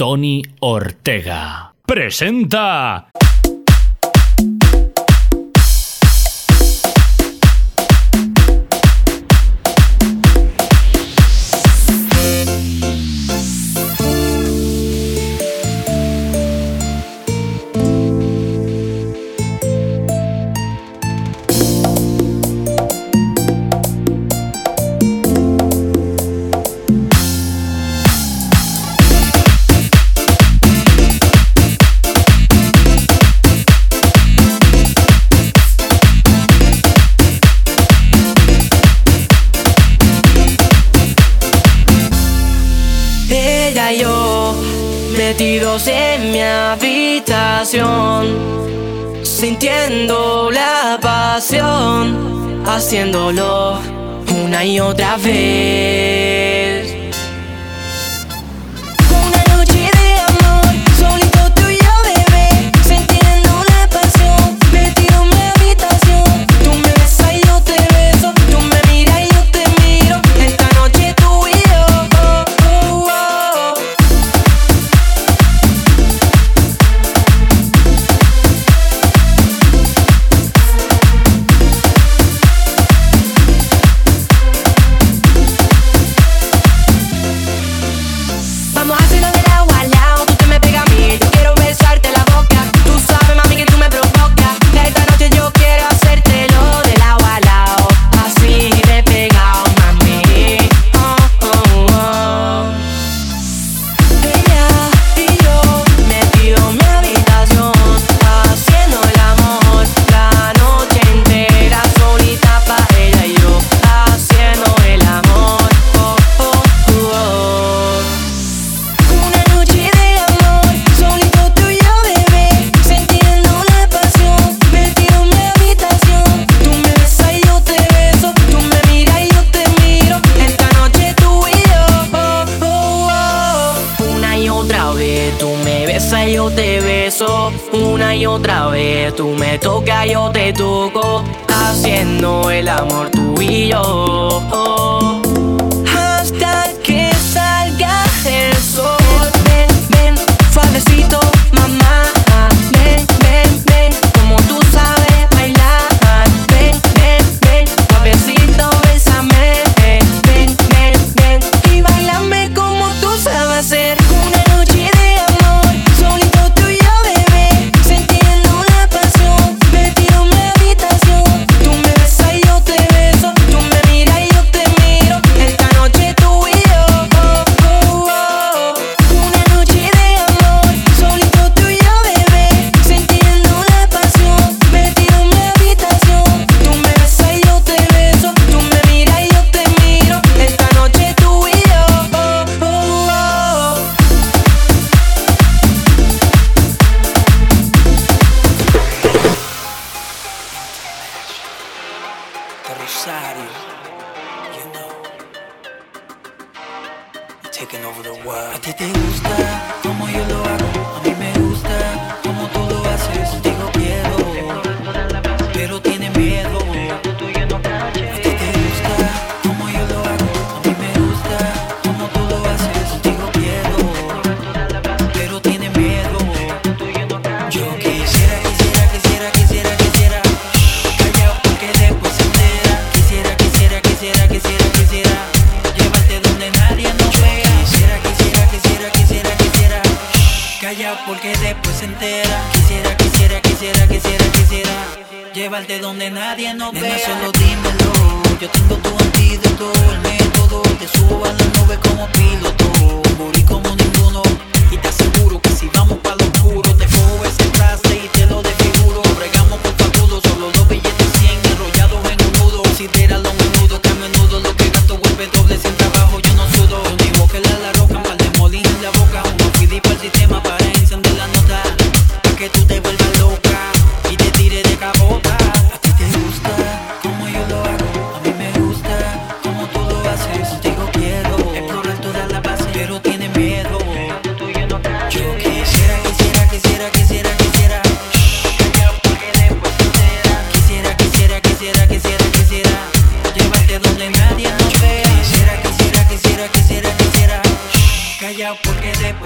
Tony Ortega. Presenta... haciéndolo una y otra vez.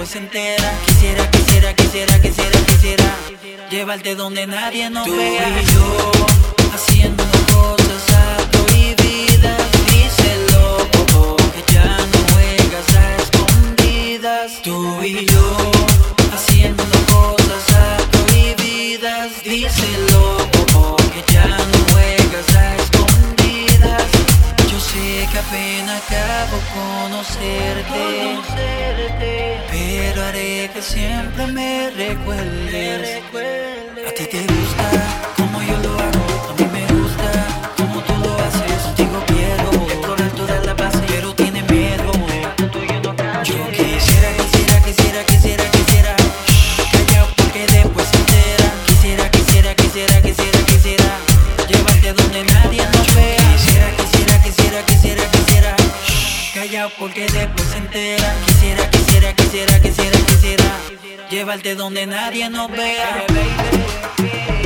Quisiera, quisiera, quisiera, quisiera, quisiera llevarte donde nadie nos Tú vea. Tú y yo haciendo cosas a prohibidas. Díselo, oh, que ya no juegas a escondidas. Tú y yo haciendo cosas a prohibidas. Díselo, oh, que ya no juegas a escondidas. Yo sé que apenas acabo conocerte. conocerte que siempre me recuerdes. A ti te llevarte donde nadie nos vea. Baby, baby.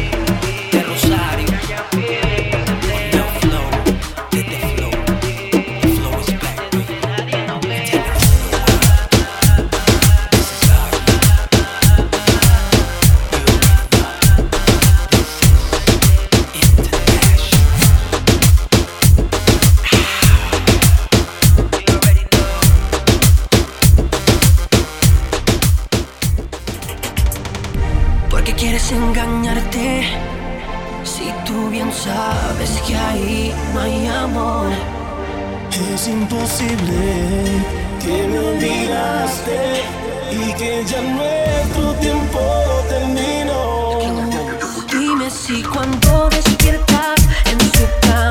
hay amor. Es imposible que me olvidaste y que ya nuestro tiempo terminó. Dime si cuando despiertas en su cama.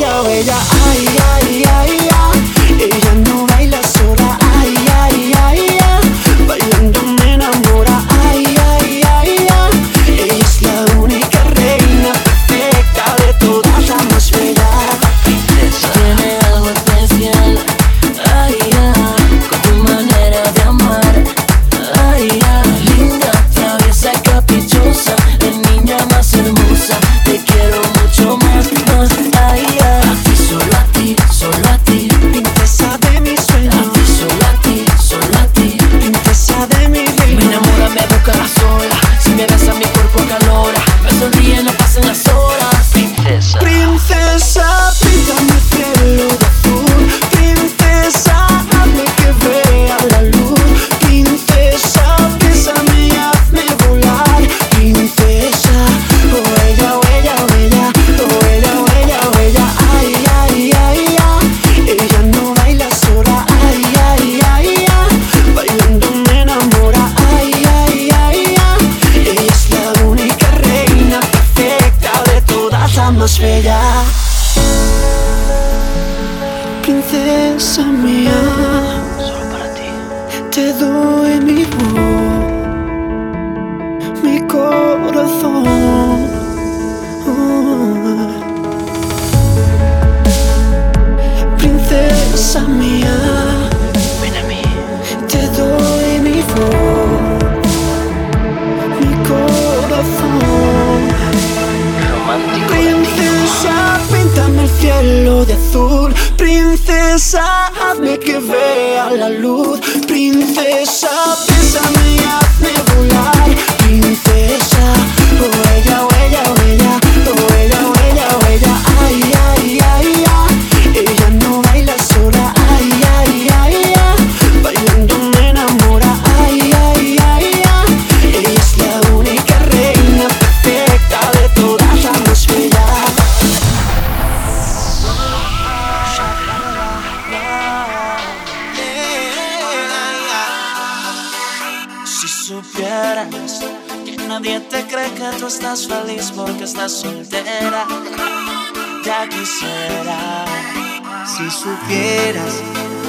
要回家，哎呀呀呀，一想。feliz porque estás soltera. Ya quisiera si supieras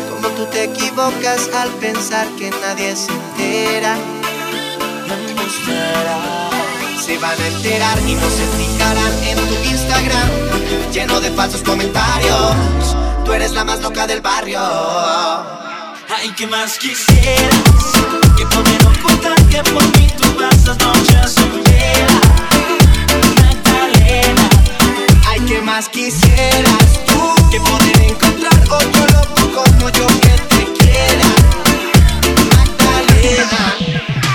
cómo tú te equivocas al pensar que nadie se entera. No se van a enterar y no se fijarán en tu Instagram lleno de falsos comentarios. Tú eres la más loca del barrio. Ay, que más quisieras que poder ocultar que por mí tú pasas noches soltera. más quisieras tú que poder encontrar otro loco como yo que te quiera. Magdalena.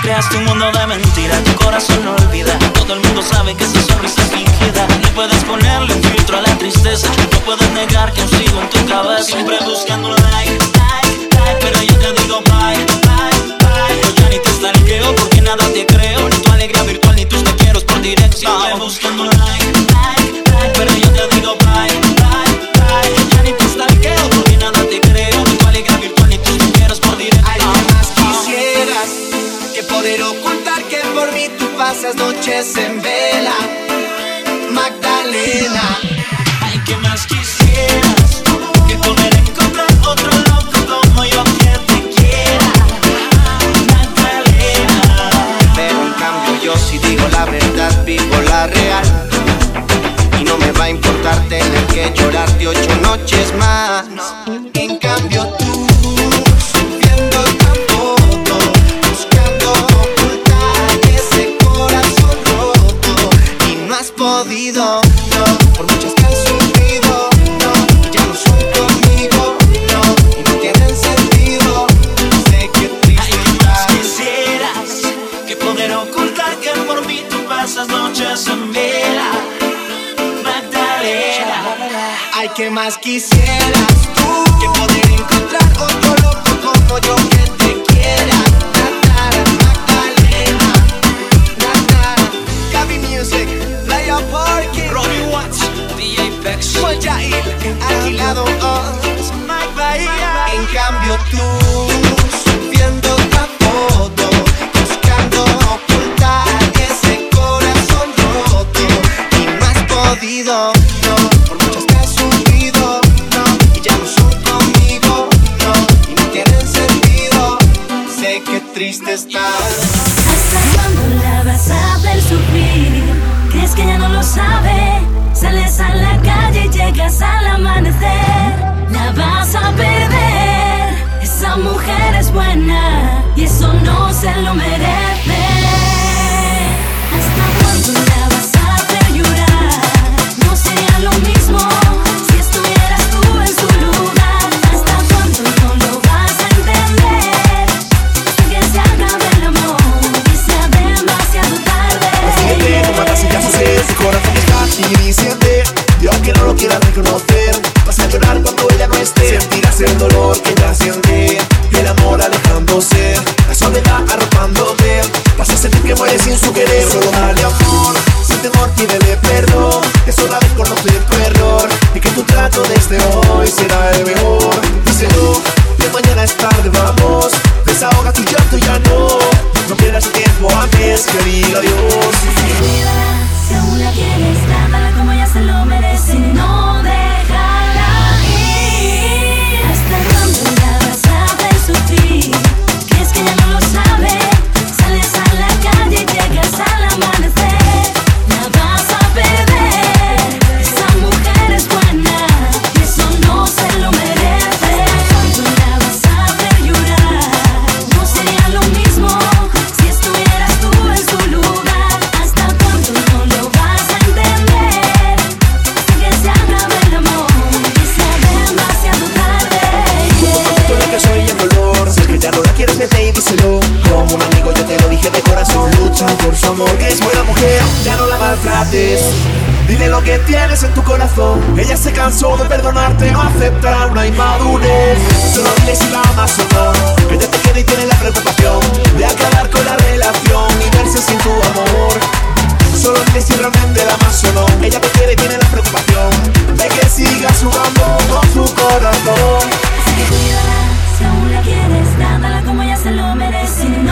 Creaste un mundo de mentiras, tu corazón no olvida. Todo el mundo sabe que esa sonrisa es fingida. No puedes ponerle un filtro a la tristeza. No puedes negar que sigo en tu cabeza. Siempre buscando like, like, like. Pero yo te digo bye, bye, bye. Yo ya ni te stalkeo porque nada te creo. Ni tu alegría virtual ni tus te quiero por dirección. Siempre buscando like. esas noches en vela, Magdalena. Ay, ¿qué más quisieras? Que poder encontrar otro loco como yo que te quiera, Magdalena. Pero en cambio yo si digo la verdad, vivo la real. Y no me va a importar tener que llorarte ocho noches más. más quisiera. Se lo merece.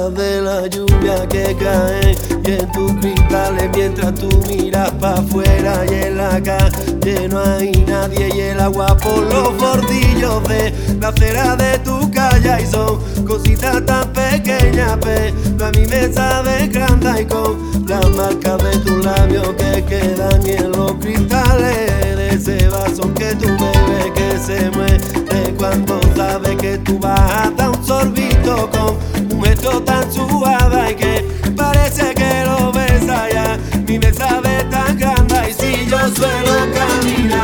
de la lluvia que cae y en tus cristales mientras tú miras para afuera y en la calle no hay nadie y el agua por los bordillos de la acera de tu calle y son cositas tan pequeñas pero a mi me sabe grande y con las marcas de tus labios que quedan y en los cristales de ese vaso que tú bebes que se muere cuando sabes que tú vas a dar un sorbito con beso tan suave que parece que lo ves allá. Mi mesa ve tan grande y si yo suelo caminar.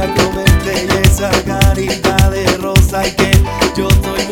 a comerte esa carita de rosa y que yo estoy.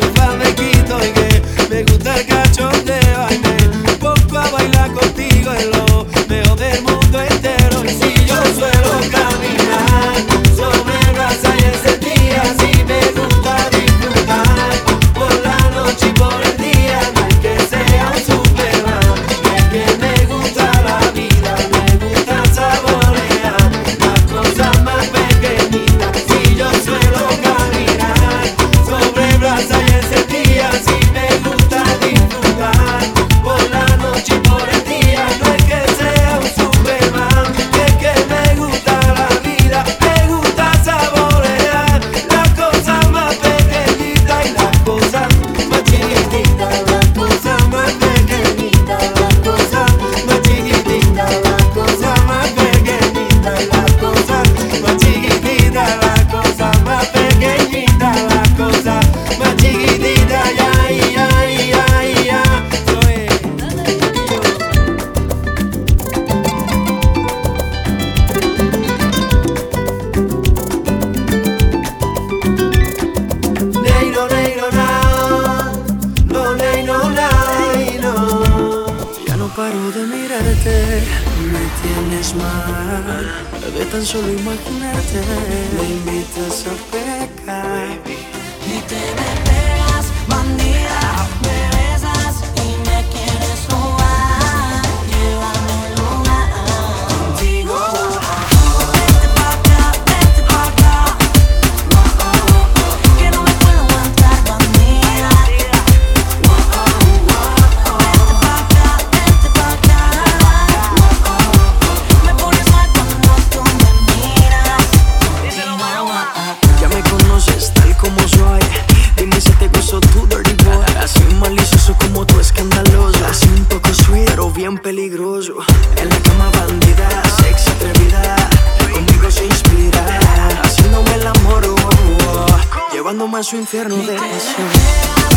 Su infierno de pasión.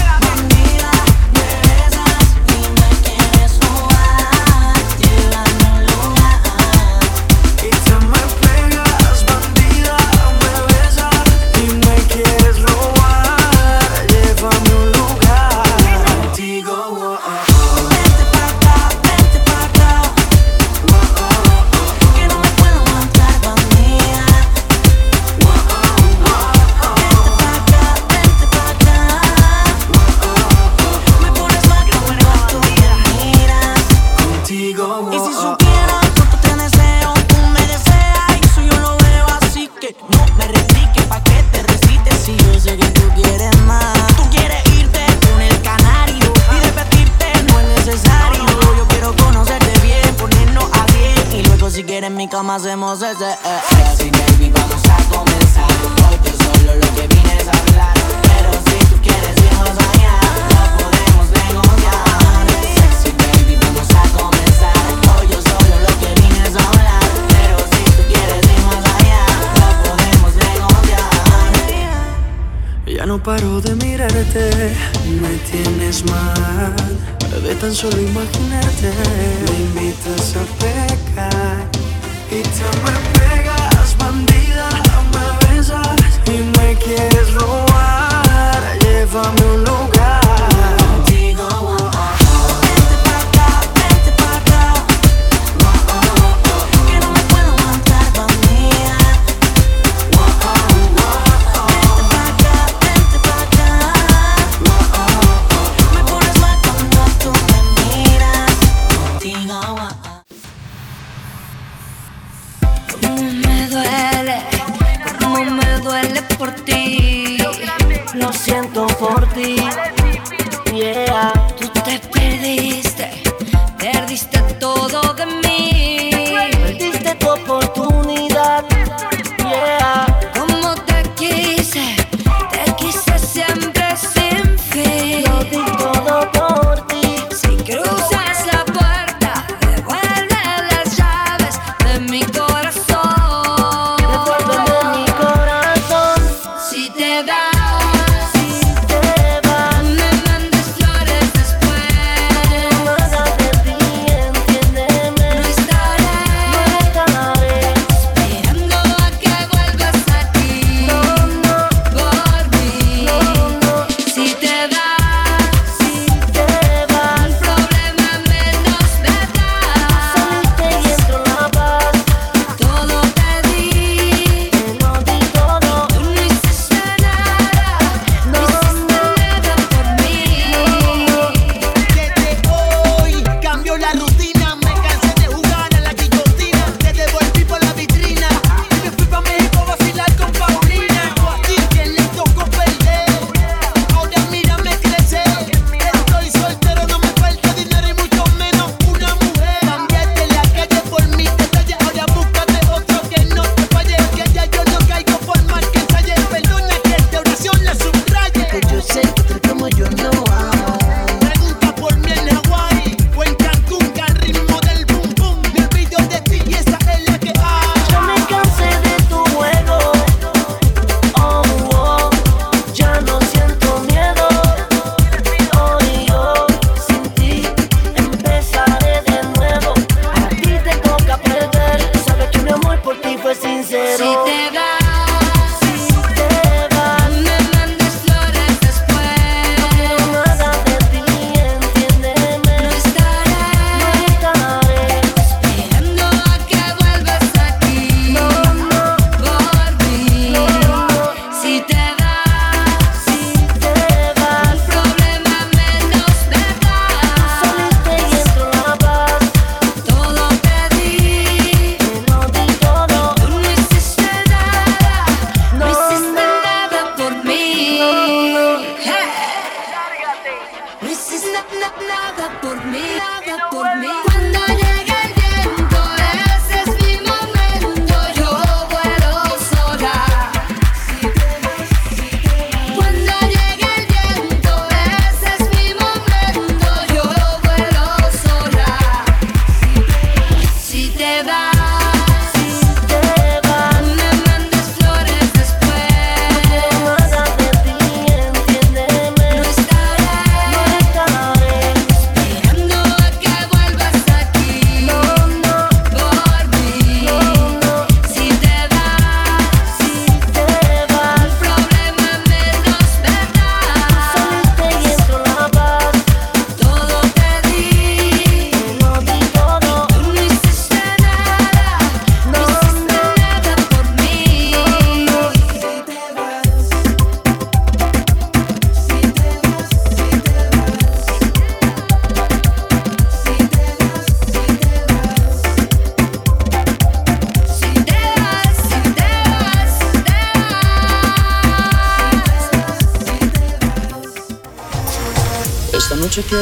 Solo imaginarte.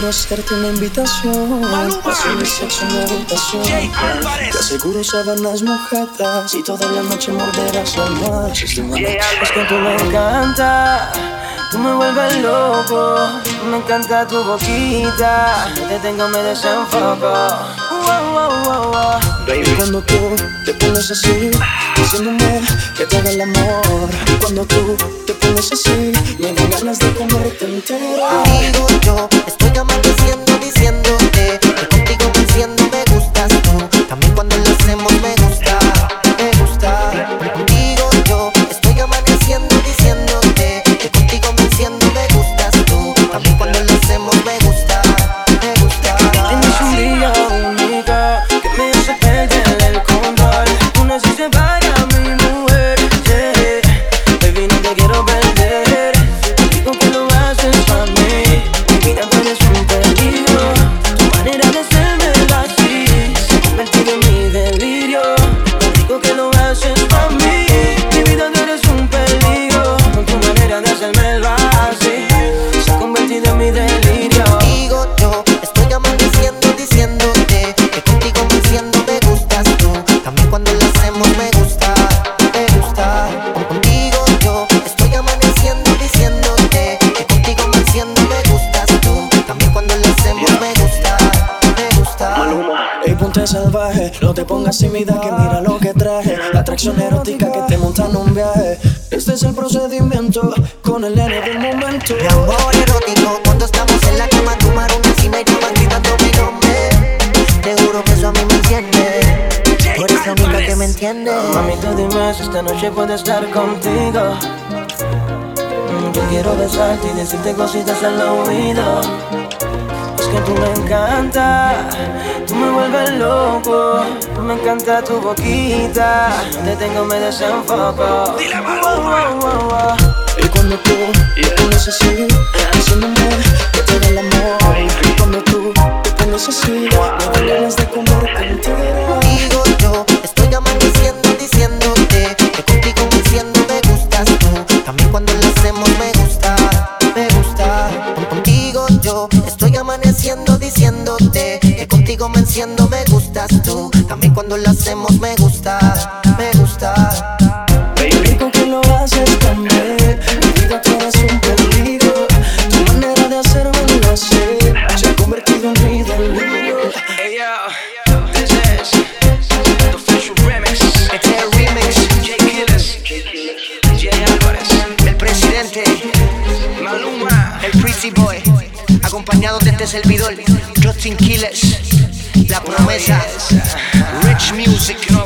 Quiero hacerte una invitación. Hacer mi sexo en mi habitación. Te aseguro sábanas mojadas y toda la noche morderás la almohada. Es que tú me encanta, tú me vuelves loco. Me encanta tu boquita, te tengo me desenfoco. Wow, wow, wow, wow. Y cuando tú te pones así, diciéndome que te haga el amor. Cuando tú te pones así, me dan ganas de comerte entero. Digo yo, estoy diciéndote que contigo no te pongas tímida que mira lo que traje. La atracción erótica que te monta en un viaje. Este es el procedimiento con el nene del momento. Mi amor erótico, cuando estamos en la cama, tu mano encima y vas gritando mi nombre. Te juro que eso a mí me enciende. Tú eres la única que me entiende. Mami, tú dime si esta noche puedo estar contigo. Mm, Yo quiero besarte y decirte cositas al oído. Es que tú me encanta, tú me vuelves loco. Me encanta tu boquita, te tengo me desenfoco. Wow, wow, wow, wow. Y cuando tú te pones así, diciéndome que te da el amor. Y cuando tú te pones así, me dan ganas de comerte entera. Contigo me enciendo, me gustas tú. También cuando lo hacemos me gusta, me gusta. Rico que lo haces también. Mi vida tú eres un peligro. Tu manera de hacerme lo sé. Se ha convertido en mi delirio. Hey yo, this is the official remix. Este es el remix, J Killers, J Álvarez, el presidente, Maluma. el Pretty Boy, acompañado de este servidor, Justin promesa, Rich Music. You know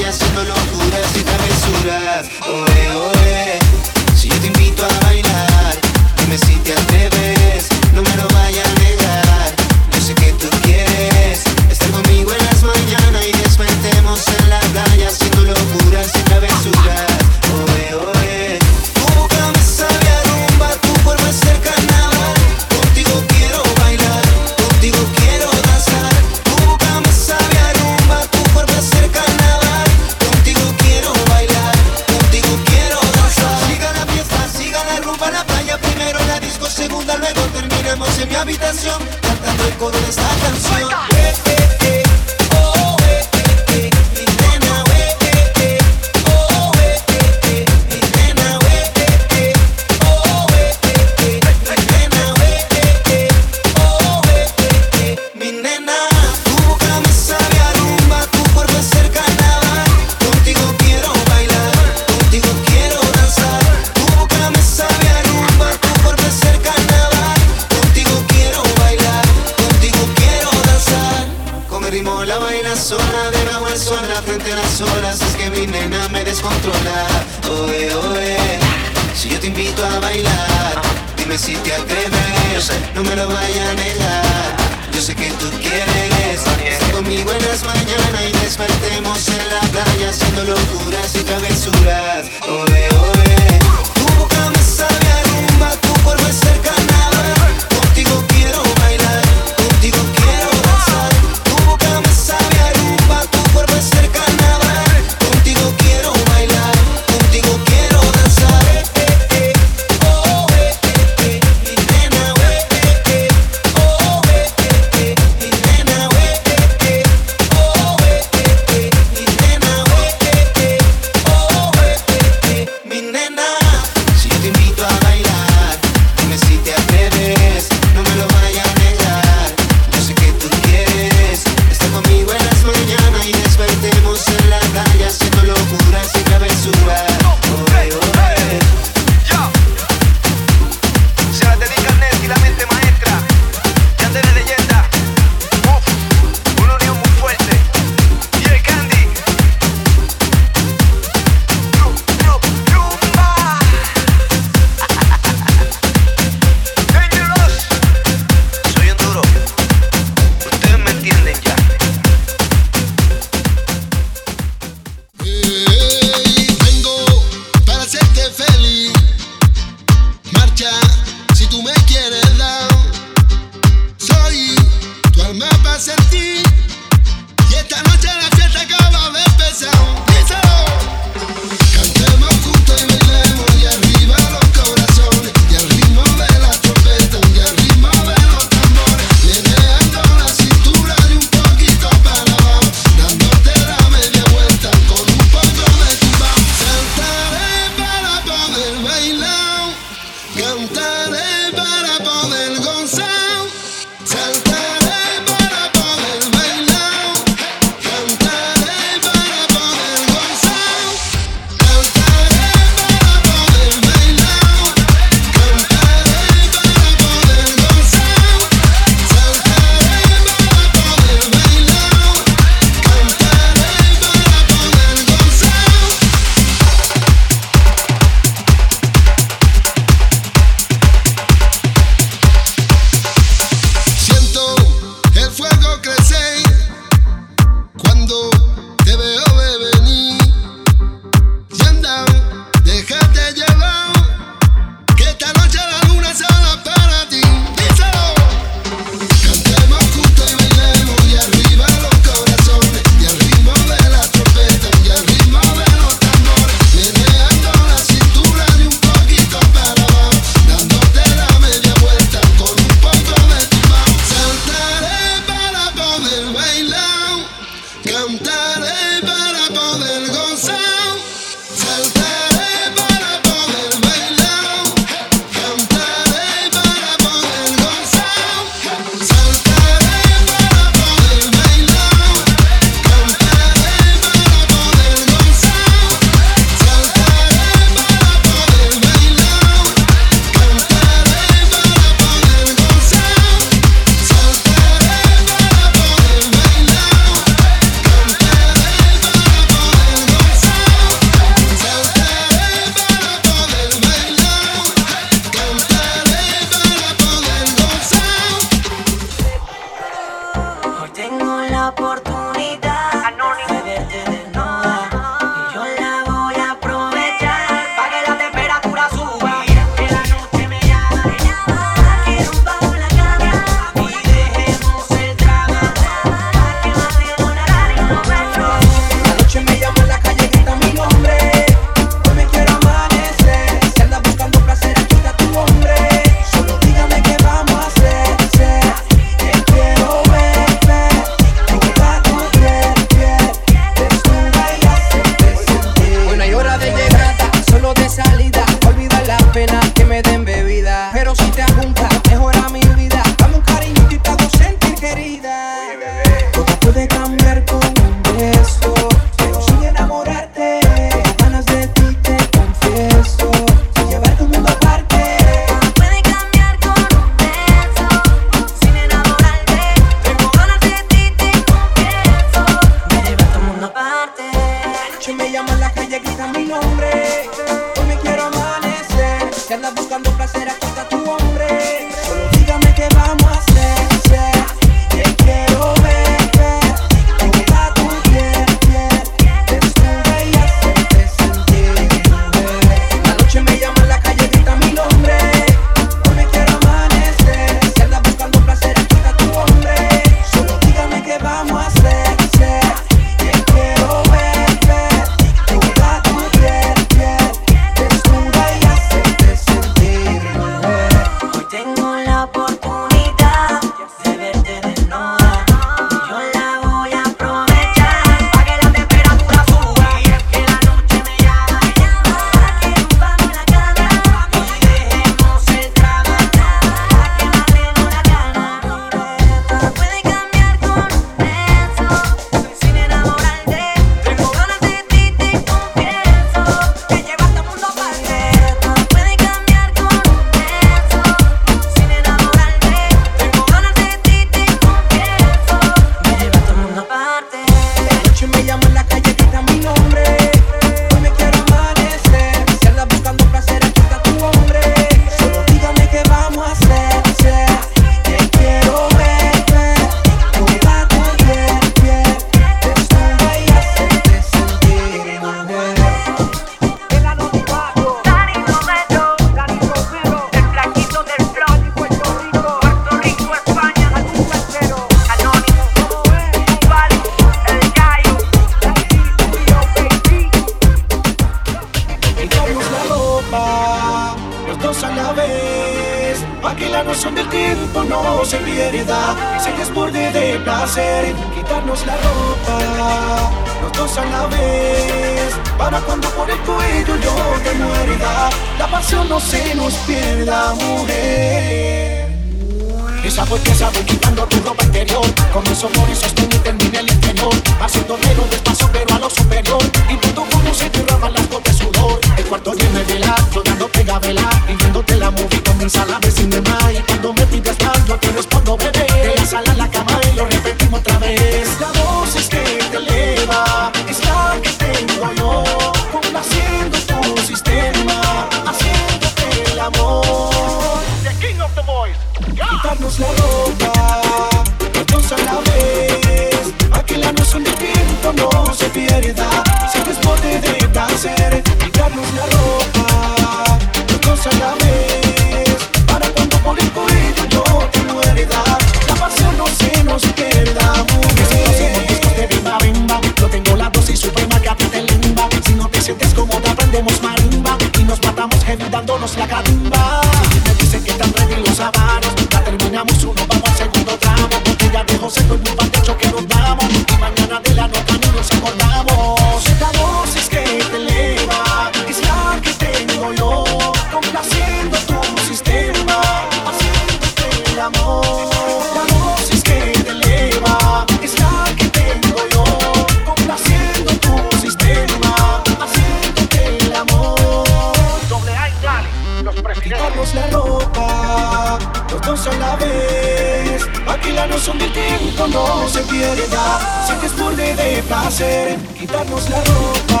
una sola vez. Vacilarnos un tiempo no se pierde ya. Sin desborde de placer, quitarnos la ropa.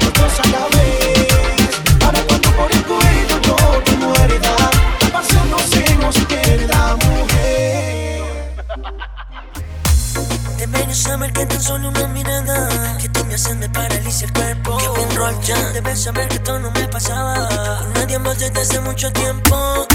Dos a la vez. Para cuando por el cuello yo te muerda. Al pasar no se nos pierda, mujer. Te saber que tan solo una mirada Que tú me haces me paraliza el cuerpo Que un roll ya Debes saber que esto no me pasaba Con nadie más desde hace mucho tiempo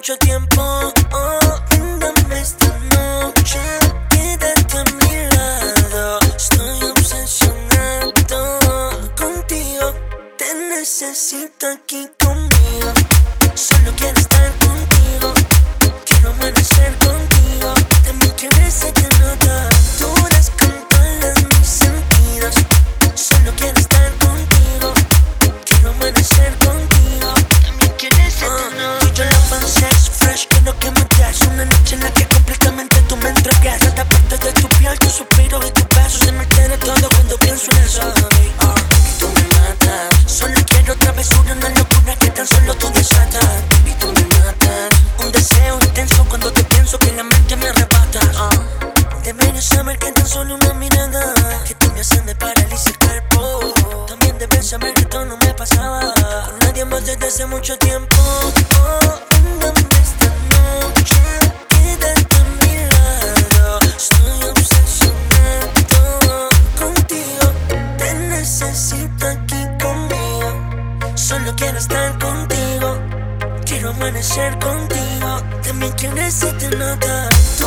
mucho tiempo. Que tú me asciende, paraliza el cuerpo. También debes saber que esto no me pasaba. Con nadie más desde hace mucho tiempo. Oh, Ándame esta noche Quédate a mi lado Estoy obsesionado contigo. Te necesito aquí conmigo. Solo quiero estar contigo. Quiero amanecer contigo. También quiero si te Tú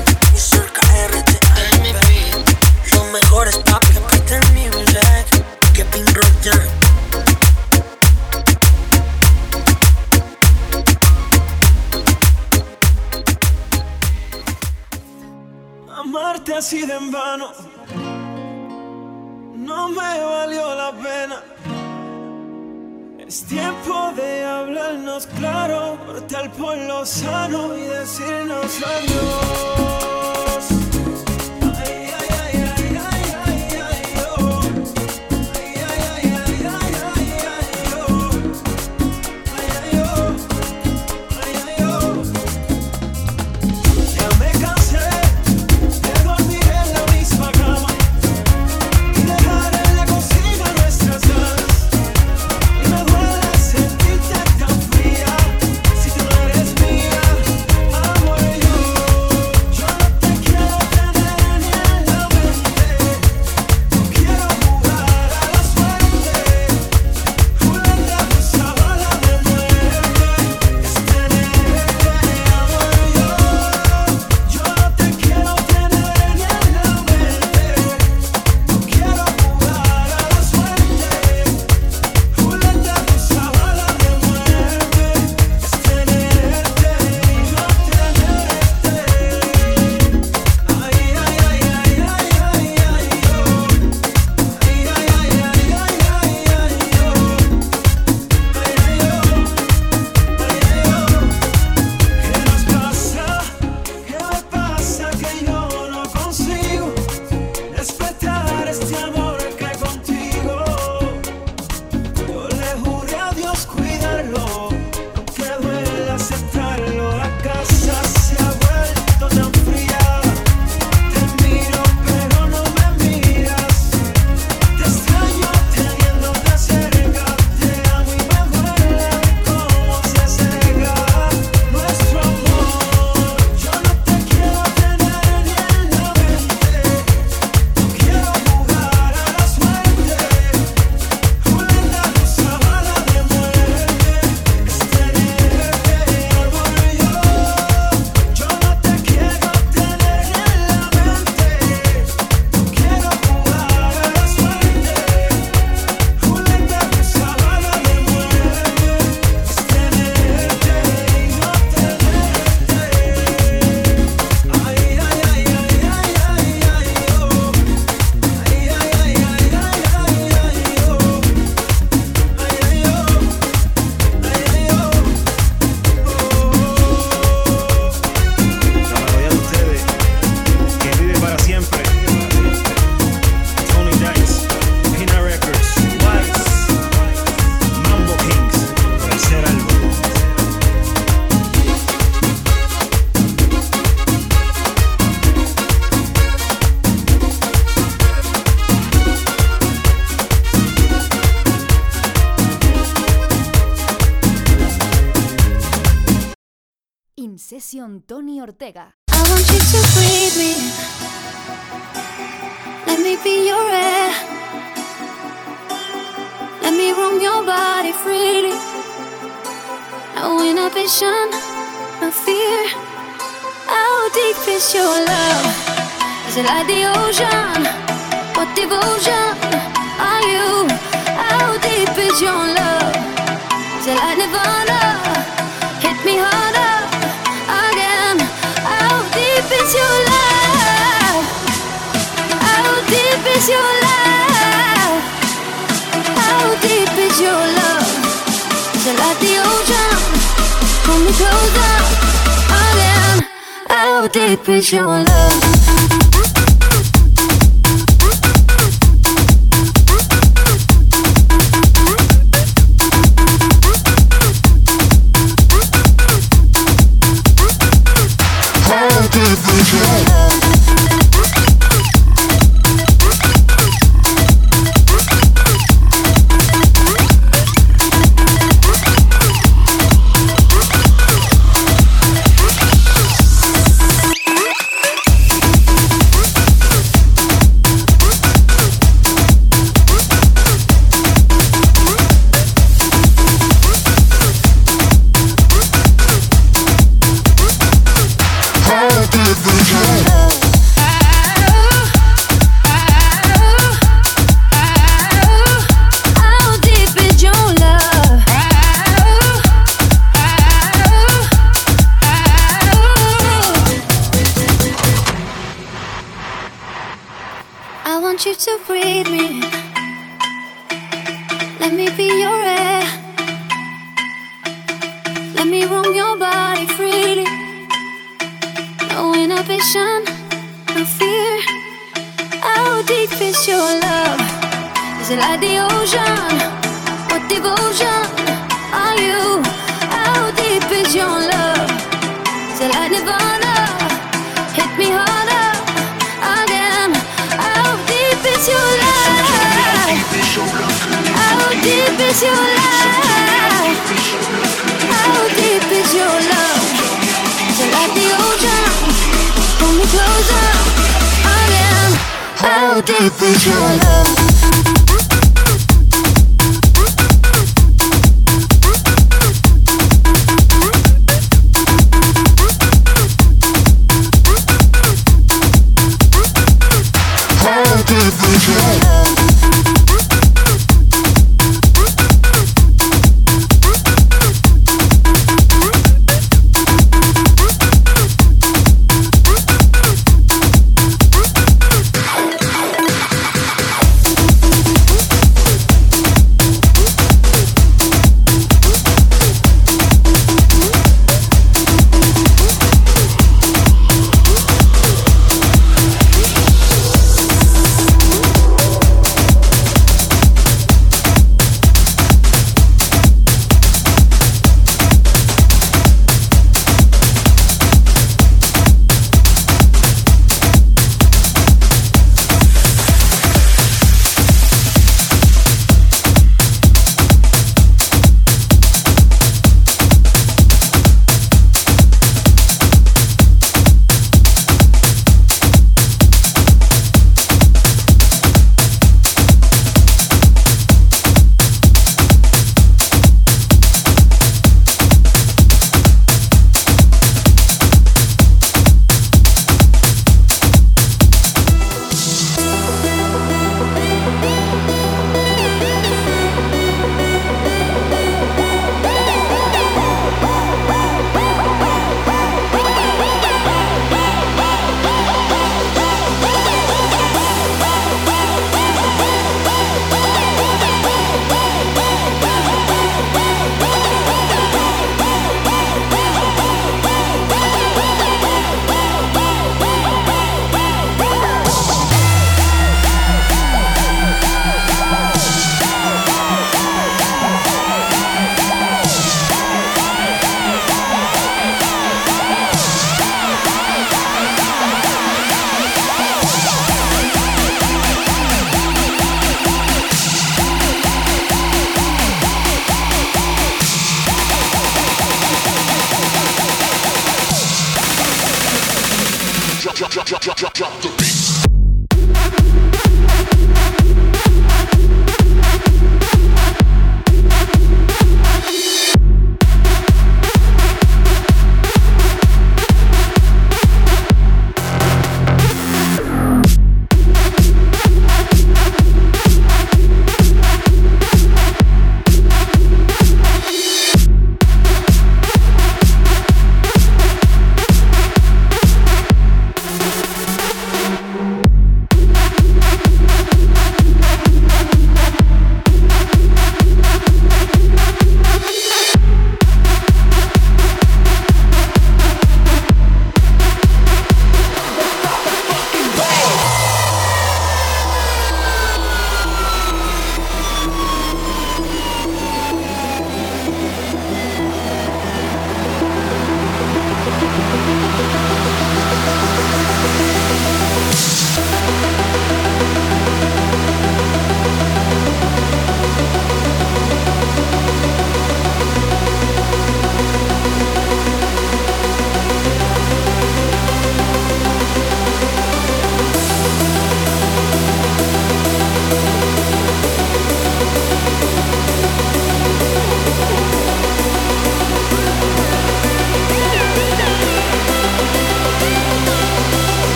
sido en vano, no me valió la pena. Es tiempo de hablarnos claro, cortar por lo sano y decirnos adiós. Tony Ortega. I want you to breathe me. Let me be your air. Let me roam your body freely. No inhibition, no fear. How deep is your love? Is it like the ocean? What devotion are you? How deep is your love? Is it like nirvana? How deep is your love? Pull me closer again. How deep is your love?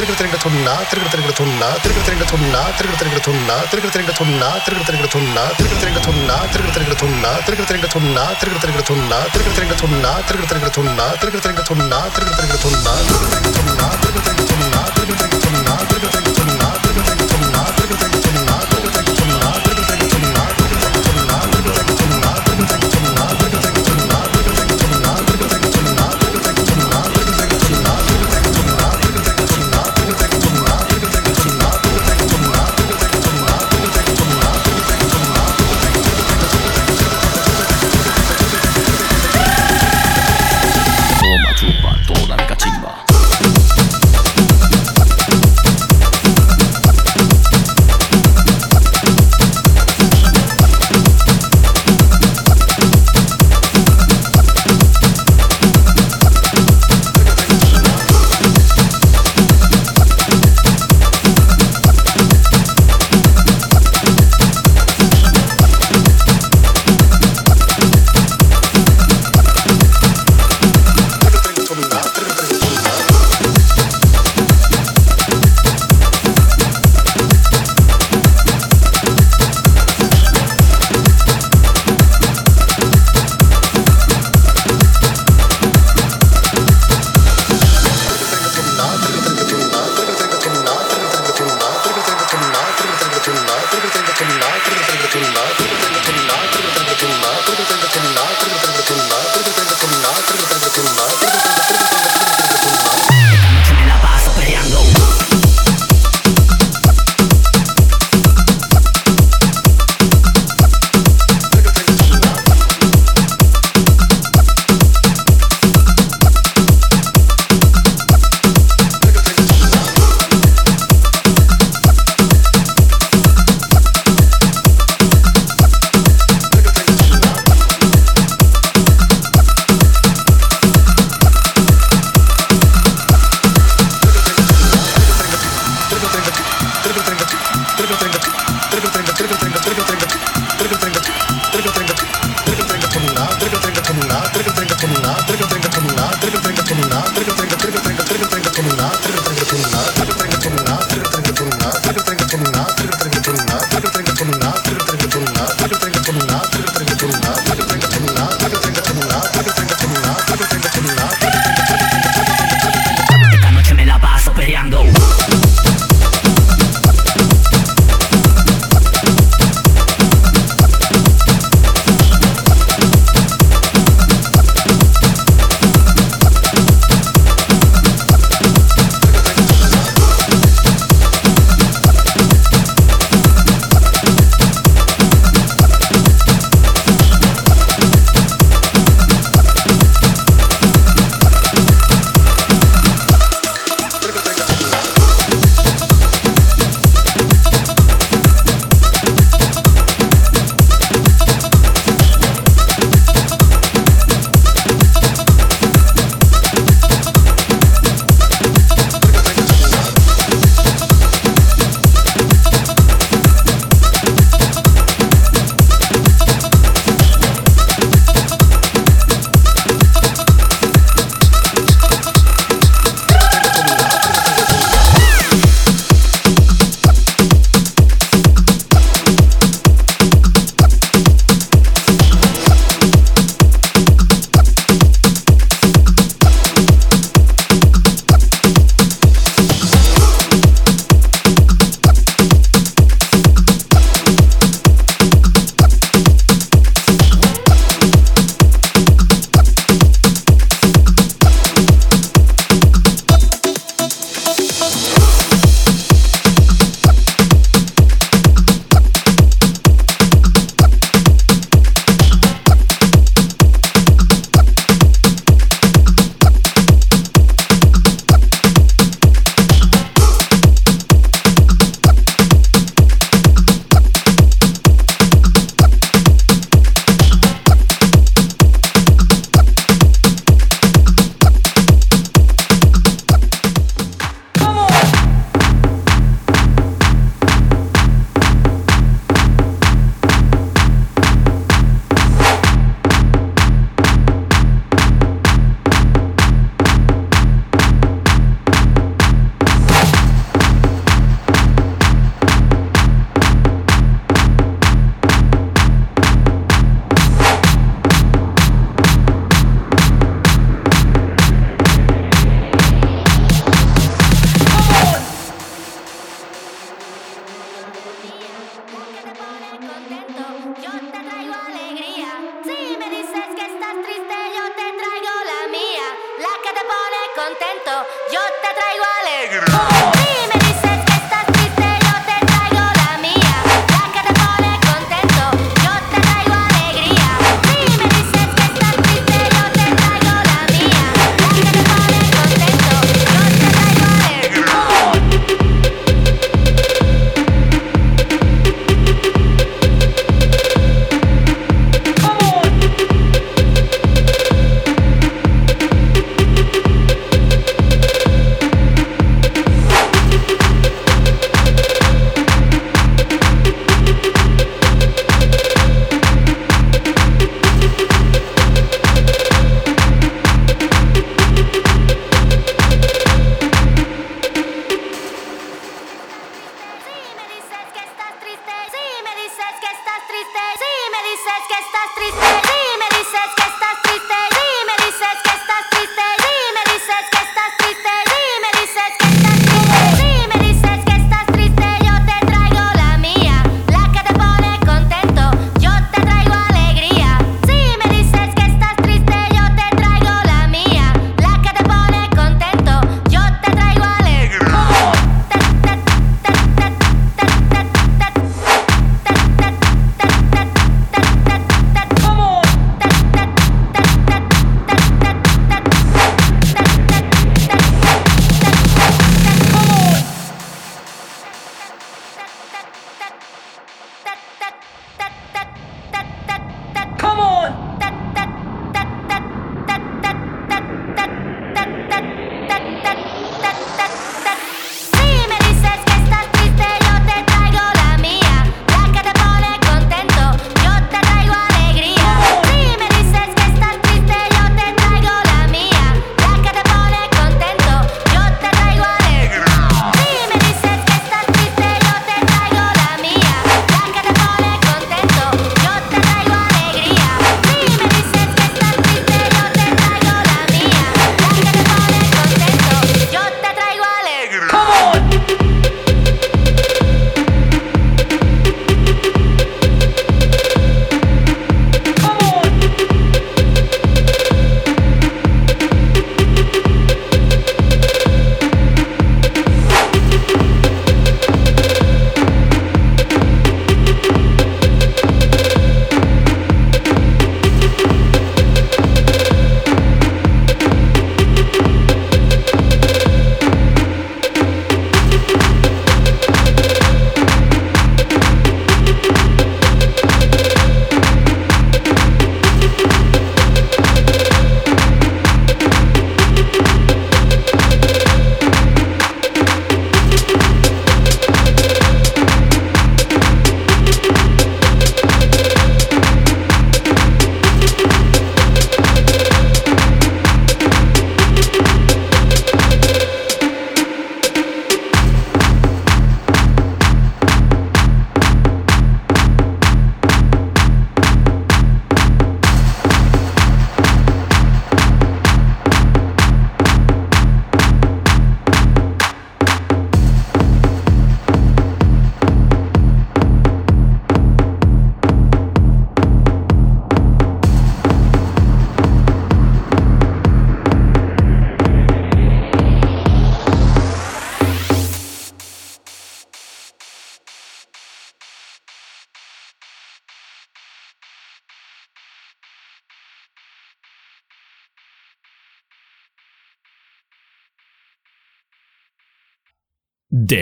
తిరుగుడు తిరుగుతున్నా తిరుగుడు తిరుగుతున్నా తిరుగుడు తిరుగుతున్నా తిరుగుడు తిరుగుతున్నా తిరుగుడు తిరుగుతున్నా తిరుగుడు తిరుగుతున్నా తిరుగుడు తిరుగుతున్నా తిరుగుడు తిరుగుతున్నా తిరుగుడు తిరుగుతున్నా తిరుగుడు తిరుగుతున్నా తిరుగుడు తిరుగుతున్నా తిరుగుడు తిరుగుతున్నా తిరుగుడు తిరుగుతున్నా తిరుగుడు తిరుగుతున్నా తిరుగుడు తిరుగుతున్నా తిరుగుడు తిరుగుతున్నా తిరుగుడు తిరుగుతున్నా తిరుగుడు తిరుగుతున్నా తిరుగుడు తిరుగుతున్నా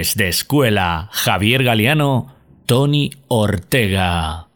Desde Escuela, Javier Galeano, Tony Ortega.